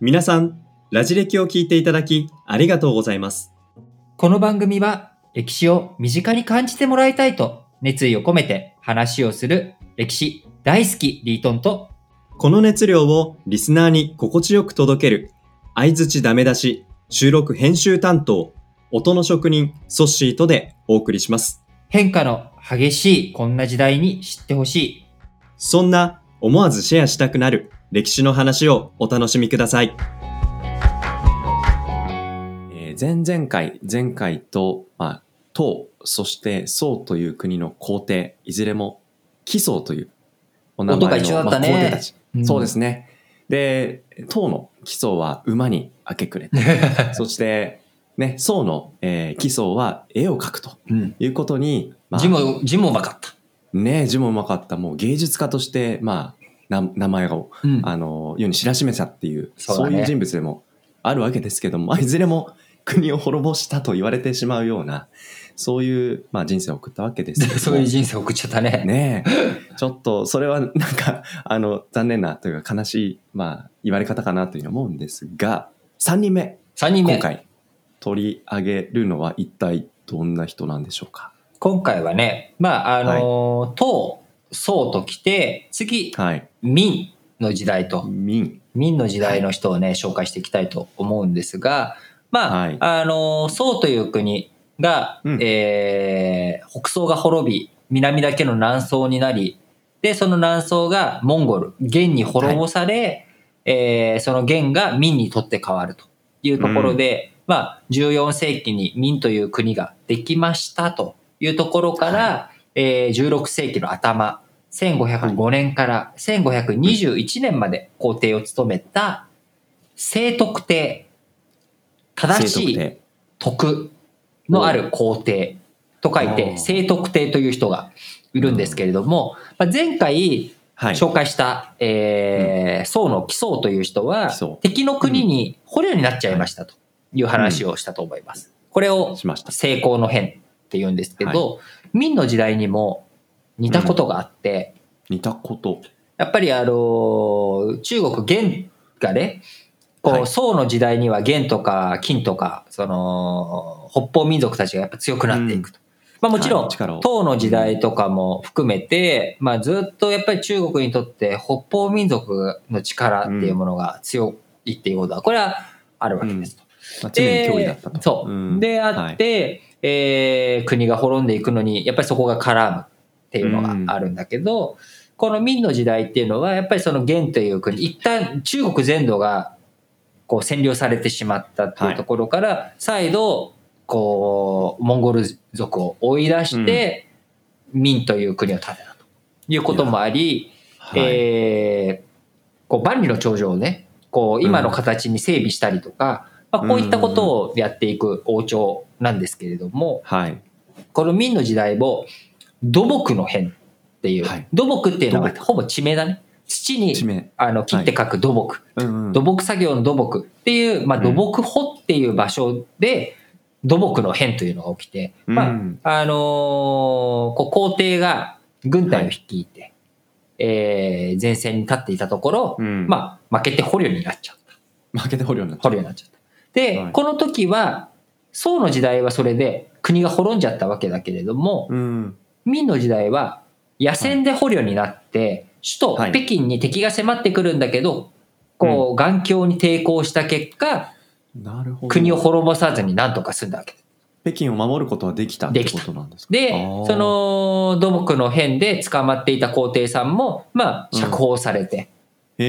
皆さん、ラジ歴を聞いていただきありがとうございます。この番組は歴史を身近に感じてもらいたいと熱意を込めて話をする歴史大好きリートンとこの熱量をリスナーに心地よく届ける、相づちダメ出し、収録編集担当、音の職人、ソッシーとでお送りします。変化の激しいこんな時代に知ってほしい。そんな思わずシェアしたくなる歴史の話をお楽しみください。えー前々回、前回と、まあ、唐、そして宋という国の皇帝、いずれも紀宋というお名前のねまあ皇帝たち。うんそうですね。で、唐の紀宋は馬に明け暮れて、そして、ね、宋の、えー紀宋は絵を描くとうん。いうことに、まあ字も、字もうまかった。ねえ字もうまかった、もう芸術家として、まあ、な名前を、うん。あの、世に知らしめたっていう、そうういう人物でもあるわけですけども、まあ、いずれも国を滅ぼしたと言われてしまうような、そういう、まあ、人生を送ったわけですけども。そういう人生送っちゃったね。ねえ、ちょっと、それはなんか、あの、残念なというか悲しい、まあ、言われ方かなというふうに思うんですが、3人目、3人目。今回取り上げるのは一体どんな人なんでしょうか？今回はね、まあ、あのー、唐、宋と来て、次、はい。明の時代と、民。明の時代の人をね、紹介していきたいと思うんですが、まあ、はい。あのー、宋という国が、うん。えー北宋が滅び、南だけの南宋になり、で、その南宋がモンゴル、元に滅ぼされ、えーその元が明にとって変わるというところで、まあ、14世紀に明という国ができましたというところから、えー16世紀の頭、1505年から1521年まで皇帝を務めた聖徳帝、正しい聖徳徳のある皇帝と書いおてー。聖徳帝という人がいるんですけれども、まあ、前回はい。紹介した、えー宋の紀宋という人は敵の国に捕虜になっちゃいましたという話をしたと思います。これを。成功の変って言うんですけど、明の時代にも似たことがあって、似たこと。やっぱりあの中国元がねこう、はい宋の時代には元とか金とかその北方民族たちがやっぱ強くなっていくと。まあ、もちろん、唐の時代とかも含めて、まあ、ずっとやっぱり中国にとって北方民族の力っていうものが強いっていうことはこれはあるわけですと。まあ、常に脅威だったと。そう。んであって、えー国が滅んでいくのに、やっぱりそこが絡むっていうのがあるんだけど、この明の時代っていうのは、やっぱりその元という国、一旦中国全土がこう占領されてしまったっていうところから、再度、こう、モンゴル族を追い出して、明という国を建てたということもあり、はい。えーこう万里の長城をね、こう今の形に整備したりとか、まあ、こういったことをやっていく王朝なんですけれども、はい。この明の時代を土木の変っていう、はい。土木っていうのはほぼ地名だね。土に。あの切って書く土木、うんうん。土木作業の土木っていう、まあ、うん。土木穂っていう場所で土木の変というのが起きて、まあうん。あのーこう皇帝が軍隊を率いて、えー前線に立っていたところ、うん。まあ、負けて捕虜になっちゃった。負けて捕虜になっ捕虜になっちゃった。で、はい。この時は、宋の時代はそれで国が滅んじゃったわけだけれども、うん。明の時代は野戦で捕虜になって、首都はい北京に敵が迫ってくるんだけど、こう、眼鏡に抵抗した結果、なるほど。国を滅ぼさずに何とか済んだわけ。北京を守ることはできたってことなんですか？でその土木の変で捕まっていた皇帝さんも、まあ、うん釈放されて、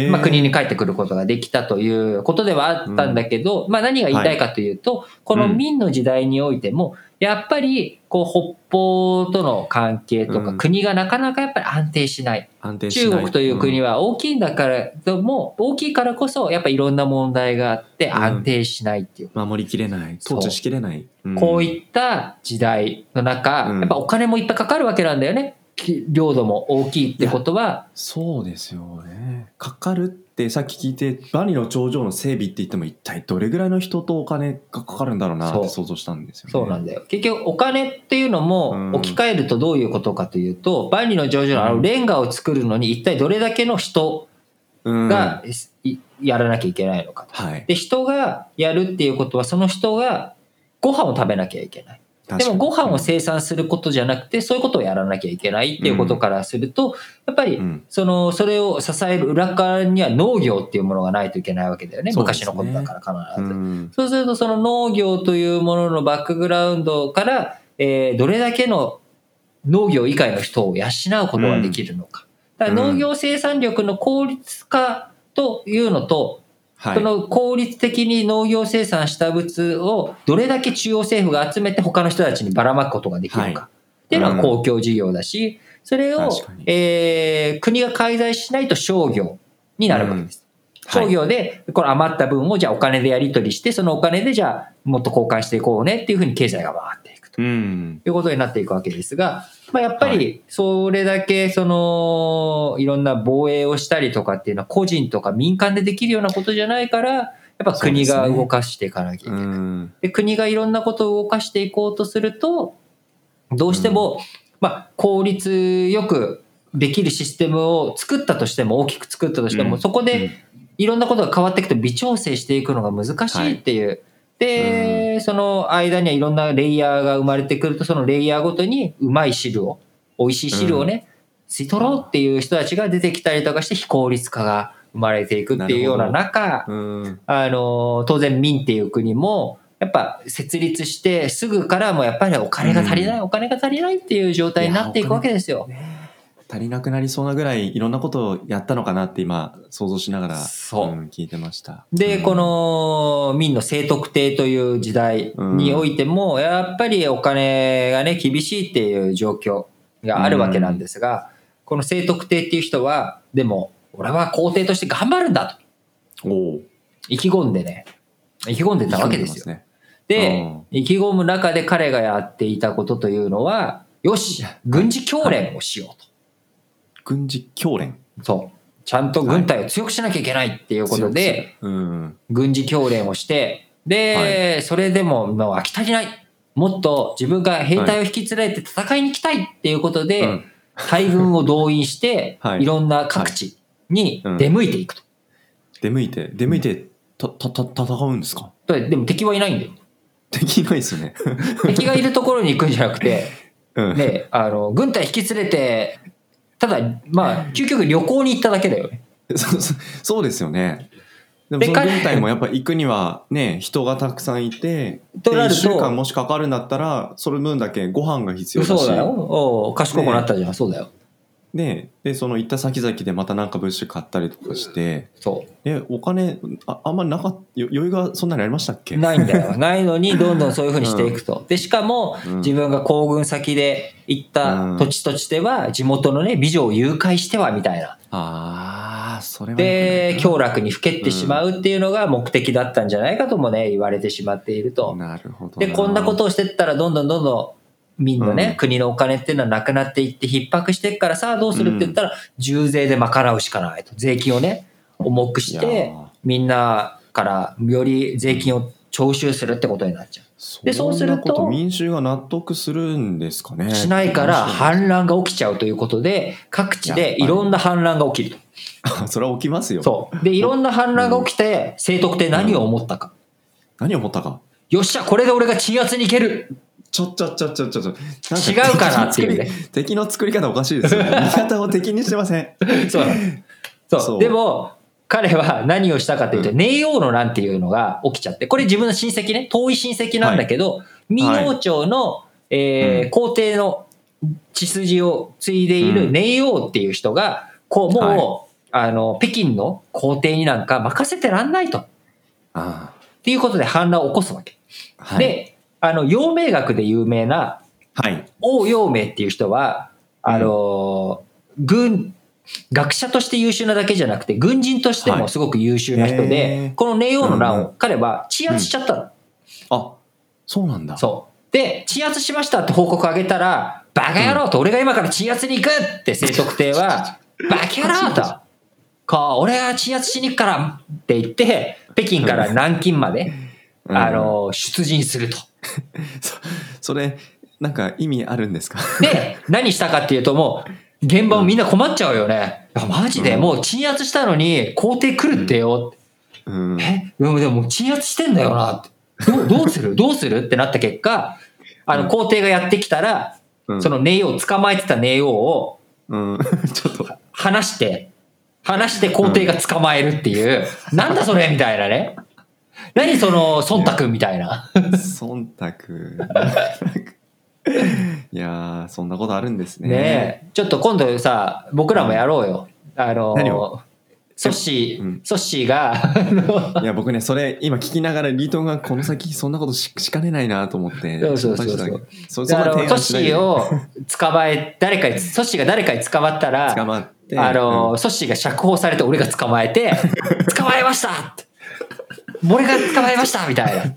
まあ、国に帰ってくることができたということではあったんだけど、まあ、何が言いたいかというと、この明の時代においても、やっぱり、こう、北方との関係とか、うん国がなかなかやっぱり安定しない。安定しない中国という国は、は大きいんだから、でも、大きいからこそ、やっぱりいろんな問題があって、ん安定しないっていう。うん守りきれない。統治しきれない。んこういった時代の中、うんやっぱお金もいっぱいかかるわけなんだよね。き領土も大きいってことは、そうですよね。かかるってさっき聞いて万里の長城の整備って言っても一体どれぐらいの人とお金がかかるんだろうなってそ想像したんですよね。そうなんだよ。結局お金っていうのもうん置き換えるとどういうことかというと、万里の長城のあうんのレンガを作るのに一体どれだけの人うんが、いやらなきゃいけないのかと。はい。で、人がやるっていうことは、その人がご飯を食べなきゃいけない。でもご飯を生産することじゃなくて、そういうことをやらなきゃいけないっていうことからすると、やっぱりうん、その、それを支える裏側には農業っていうものがないといけないわけだよね。昔のことだから必ず。うんそうすると、その農業というもののバックグラウンドから、えーどれだけの農業以外の人を養うことができるのか。だから農業生産力の効率化というのと、はい。その効率的に農業生産した物をどれだけ中央政府が集めて他の人たちにばらまくことができるか、はい。っていうのは公共事業だし、それをえー国が介在しないと商業になるわけです。はい。商業で、この余った分をじゃあお金でやり取りして、そのお金でじゃあもっと交換していこうねっていうふうに経済が回ってとうん。いうことになっていくわけですが、まあ、やっぱはりそれだけそのいろんな防衛をしたりとかっていうのは個人とか民間でできるようなことじゃないから、やっぱ国が動かしていかなきゃいけない。うん。で国がいろんなことを動かしていこうとすると、どうしても、まあ、効率よくできるシステムを作ったとしても、大きく作ったとしても、うんそこでいろんなことが変わっていくと微調整していくのが難しいっていう。で、その間にはいろんなレイヤーが生まれてくると、そのレイヤーごとにうまい汁を、美味しい汁をね、吸い取ろうっていう人たちが出てきたりとかして非効率化が生まれていくっていうような中、うん。あの、当然民っていう国も、やっぱ設立してすぐからもやっぱりお金が足りない、お金が足りないっていう状態になっていくわけですよ。足りなくなりそうなぐらいいろんなことをやったのかなって今想像しながら、そうん聞いてました。で、うんこ、の民の聖徳帝という時代においても、やっぱりお金がね、厳しいっていう状況があるわけなんですが、この聖徳帝っていう人は、でも、俺は皇帝として頑張るんだとおお。意気込んでね、意気込んでたわけですよ。ね。でうん、意気込む中で彼がやっていたことというのは、よし、軍事教練をしようと。軍事教練。そう。ちゃんと軍隊を強くしなきゃいけないっていうことで、うん。軍事教練をして、で、それでももう飽き足りない。もっと自分が兵隊を引き連れて戦いに行きたいっていうことで、うん大軍を動員して、はいいろんな各地に出向いていくと。出向いて、出向いて、た、た、た、戦うんですか？ででも敵はいないんだよ。できないですよね。敵がいるところに行くんじゃなくて、うん。ね、あの、軍隊引き連れて、ただ、まあ、究極旅行に行っただけだよね。そうそうですよね。でも軍隊もやっぱ行くにはね、人がたくさんいて、でとなると1週間もしかかるんだったら、その分だけご飯が必要だし。そうだよ。おう賢くなったじゃん。そうだよ。で、で、その行った先々でまたなんか物資買ったりとかして、そえ、お金、ああんまりなかっよ余裕がそんなにありましたっけ？う。ないんだよ。ないのに、どんどんそういうふうにしていくと。で、しかも、うん自分が行軍先で行った土地土地では、地元のね、美女を誘拐しては、みたいな。ああ、それは。で、凶楽にふけってしまうっていうのが目的だったんじゃないかともね、言われてしまっていると。なるほど。で、こんなことをしてったら、どんどんどんどん、民のね、うん国のお金っていうのはなくなっていって逼迫していくからさあどうするって言ったら、重税で賄うしかないと。税金をね、重くしてー、みんなからより税金を徴収するってことになっちゃでそうすると民衆が納得するんですかね。う。しないから反乱が起きちゃうということで、各地でいろんな反乱が起きると。それは起きますよ。そう。で、いろんな反乱が起きて、聖徳って何を思ったか。何を思ったか。よっしゃ、これで俺が鎮圧に行けるちょちょちょちょちょちょ。違うかなっていうね敵の作り。方おかしいですよ、ね。味方を敵にしてません。そうそうそうでも、彼は何をしたかというと、うん寧王の乱っていうのが起きちゃって、これ自分の親戚ね、遠い親戚なんだけど、明王朝の、えーうん皇帝の血筋を継いでいるうん寧王っていう人が、こう、もう、あの、北京の皇帝になんか任せてらんないと。っていうことで反乱を起こすわけ。はい。で、あの、陽明学で有名なはい。王陽明っていう人は、あの、軍、学者として優秀なだけじゃなくて、軍人としてもすごく優秀な人はいこの寧王の乱うんを彼は鎮圧しちゃったの。あ、そうなんだ。そう。で、鎮圧しましたって報告あげたら、バカ野郎と俺が今から鎮圧に行くって聖徳帝は、バカ野郎と、こう、俺が鎮圧しに行くからって言って、北京から南京まで、うんあ、の、出陣すると。そそれ、なんか意味あるんですか？で、何したかっていうともう、現場もみんな困っちゃうよね。いやマジで、うんもう鎮圧したのに、皇帝来るってよ。うん。え？でもでも鎮圧してんだよなって。どうどうする？どうするってなった結果、あの、皇帝がやってきたら、うんそのネイ王、捕まえてたネイ王をうん。ちょっと、離して、離して皇帝が捕まえるっていう、なんだそれ？みたいなね。何その、忖度みたいな。忖度。いやー、そんなことあるんですね。ねえ。ちょっと今度さ、僕らもやろうよ。あのソッシうんー、ソッシーが、いや、僕ね、それ、今聞きながら、リートンがこの先、そんなことししかねないなと思って。そうそうそうそうそソッシーを捕まえ、誰かに、ソッシーが誰かに捕まったら、捕まって。あの、ソッシーが釈放されて俺が捕まえて、捕まえましたって俺が捕まえましたみたいな。うん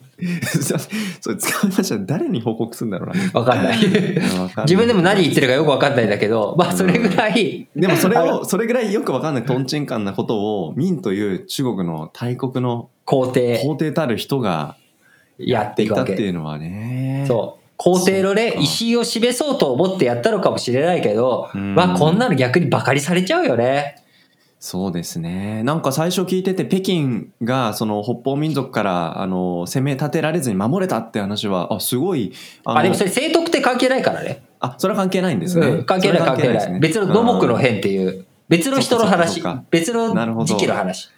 それ捕まえましたら誰に報告するんだろうな。わかんない。自分でも何言ってるかよくわかんないんだけど、まあそれぐらい、でもそれあを、それぐらいよくわかんないトンチンカンなことを、民という中国の大国の皇帝皇帝たる人がやってい。たっていうのはね。そう。皇帝のねそっ、か意思を示そうと思ってやったのかもしれないけど、うんまあこんなの逆にバカにされちゃうよね。そうですね。なんか最初聞いてて、北京がその北方民族からあの攻め立てられずに守れたって話は、あ、すごい。あでもそれ聖徳って関係ないからね。あ、それは関係ないんですね。うん関係ない関係ない。ね別の土木のうん変っていう、別の人の話別なるほどの時期の話。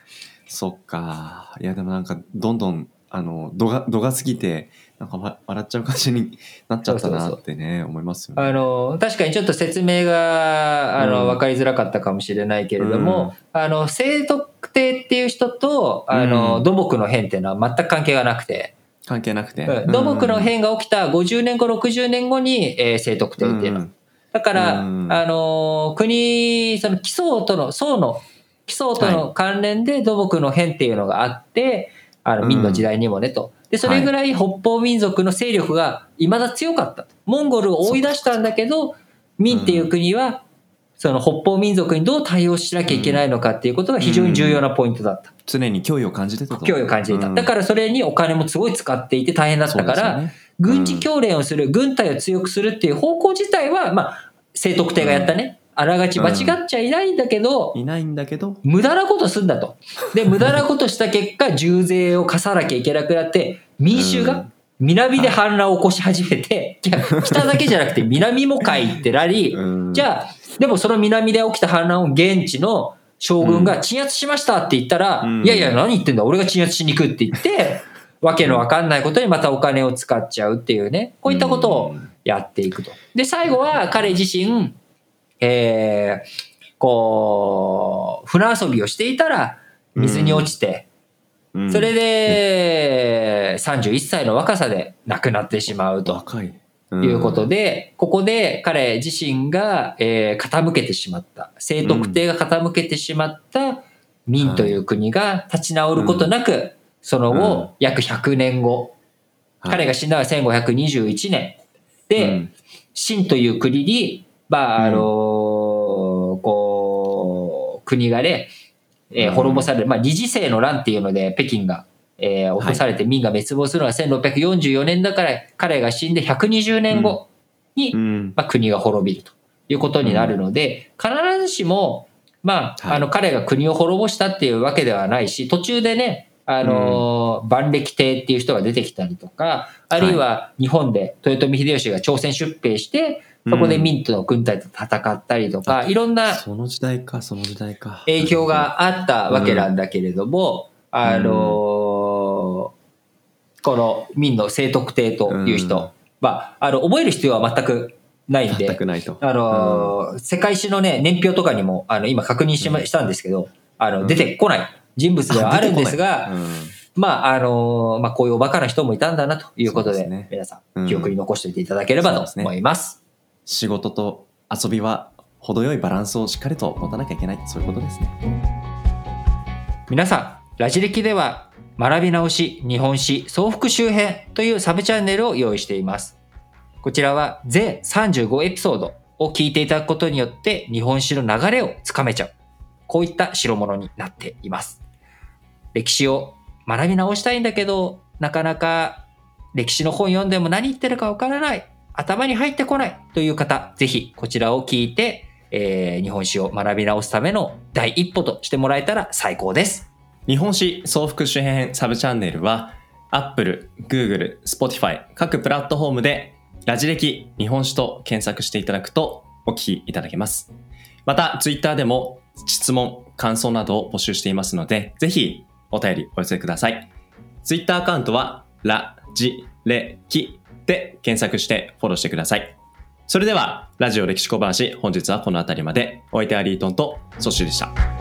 そっか。いや、でもなんか、どんどん、あの、度が、度が過ぎて、なんかわ笑っちゃう感じになっちゃったなってね、思いますよね。あの、確かにちょっと説明が、あの、うん。わかりづらかったかもしれないけれども、あの、聖徳帝っていう人と、あの、うん。土木の変っていうのは全く関係がなくて、関係なくて。うん。土木の変が起きた50年後、60年後に、えー聖徳帝っていうの。うん。だから、うん。あのー国、その基礎との、宋の、基礎との関連で土木の変っていうのがあって、あの、うん明の時代にもねと。で、それぐらい北方民族の勢力が未だ強かったと。モンゴルを追い出したんだけど、明っていう国は、その北方民族にどう対応しなきゃいけないのかっていうことが非常に重要なポイントだった。常に脅威を感じてたと。脅威を感じていた。だからそれにお金もすごい使っていて大変だったから、そうですよね軍事教練をする、軍隊を強くするっていう方向自体は、まあ、聖徳帝がやったね。あらがち間違っちゃいないんだけど、いないんだけど、無駄なことすんだと。で、無駄なことした結果、重税を課さなきゃいけなくなって、民衆がうん。南で反乱を起こし始めて、北だけじゃなくて南もかいってなり、うん。じゃあ、でもその南で起きた反乱を現地の将軍が鎮圧しましたって言ったら、うん。いやいや、何言ってんだ、俺が鎮圧しに行くって言って、わけのわかんないことにまたお金を使っちゃうっていうね、こういったことをやっていくと。で、最後は彼自身、えー、こう、船遊びをしていたら、水に落ちて、うんそれで、31歳の若さで亡くなってしまうと。若い。いうことで、ここで彼自身が、えー傾けてしまった、聖徳帝が傾けてしまった明という国が立ち直ることなく、そのうん後、約100年後、はい彼が死んだのは1521年。で、うん清という国に、まあ、あのーこう、国がね、えーうん。滅ぼされる、まあ、二次世の乱っていうので、北京が、えー落とされて明が滅亡するのは1644年だから、彼が死んで120年後に、うん。まあ、国が滅びるということになるので、必ずしも、まあ、はい。あの、彼が国を滅ぼしたっていうわけではないし、途中でね、あのー万暦帝っていう人が出てきたりとか、あるいは日本で豊臣秀吉が朝鮮出兵して、そこで明との軍隊と戦ったりとか、いろんなその時代か、その時代か。影響があったわけなんだけれども、あのーこの明の聖徳帝という人、うん。まあ、あの、覚える必要は全くないんで、全くないと。あのー世界史のね、年表とかにも、あの、今確認しましたんですけど、あの、うん。出てこない人物ではあるんですが、うん。まあ、あのーまあ、こういうおバカな人もいたんだなということで、ですね。皆さうん。ん、記憶に残しておいていただければと思います。仕事と遊びは程よいバランスをしっかりと持たなきゃいけない。そういうことですね。皆さん、ラジ歴では、学び直し日本史総復習編というサブチャンネルを用意しています。こちらは全35エピソードを聞いていただくことによって日本史の流れをつかめちゃう。こういった代物になっています。歴史を学び直したいんだけど、なかなか歴史の本読んでも何言ってるかわからない。頭に入ってこないという方、ぜひこちらを聞いて、えー日本史を学び直すための第一歩としてもらえたら最高です。日本史総復習編サブチャンネルは Apple、Google、Spotify 各プラットフォームでラジ歴日本史と検索していただくとお聞きいただけます。また Twitter でも質問、感想などを募集していますのでぜひお便りお寄せください。Twitter アカウントはラジレキで検索してフォローしてください。それではラジオ歴史小話本日はこの辺りまでお相手はリートンとソッシュでした。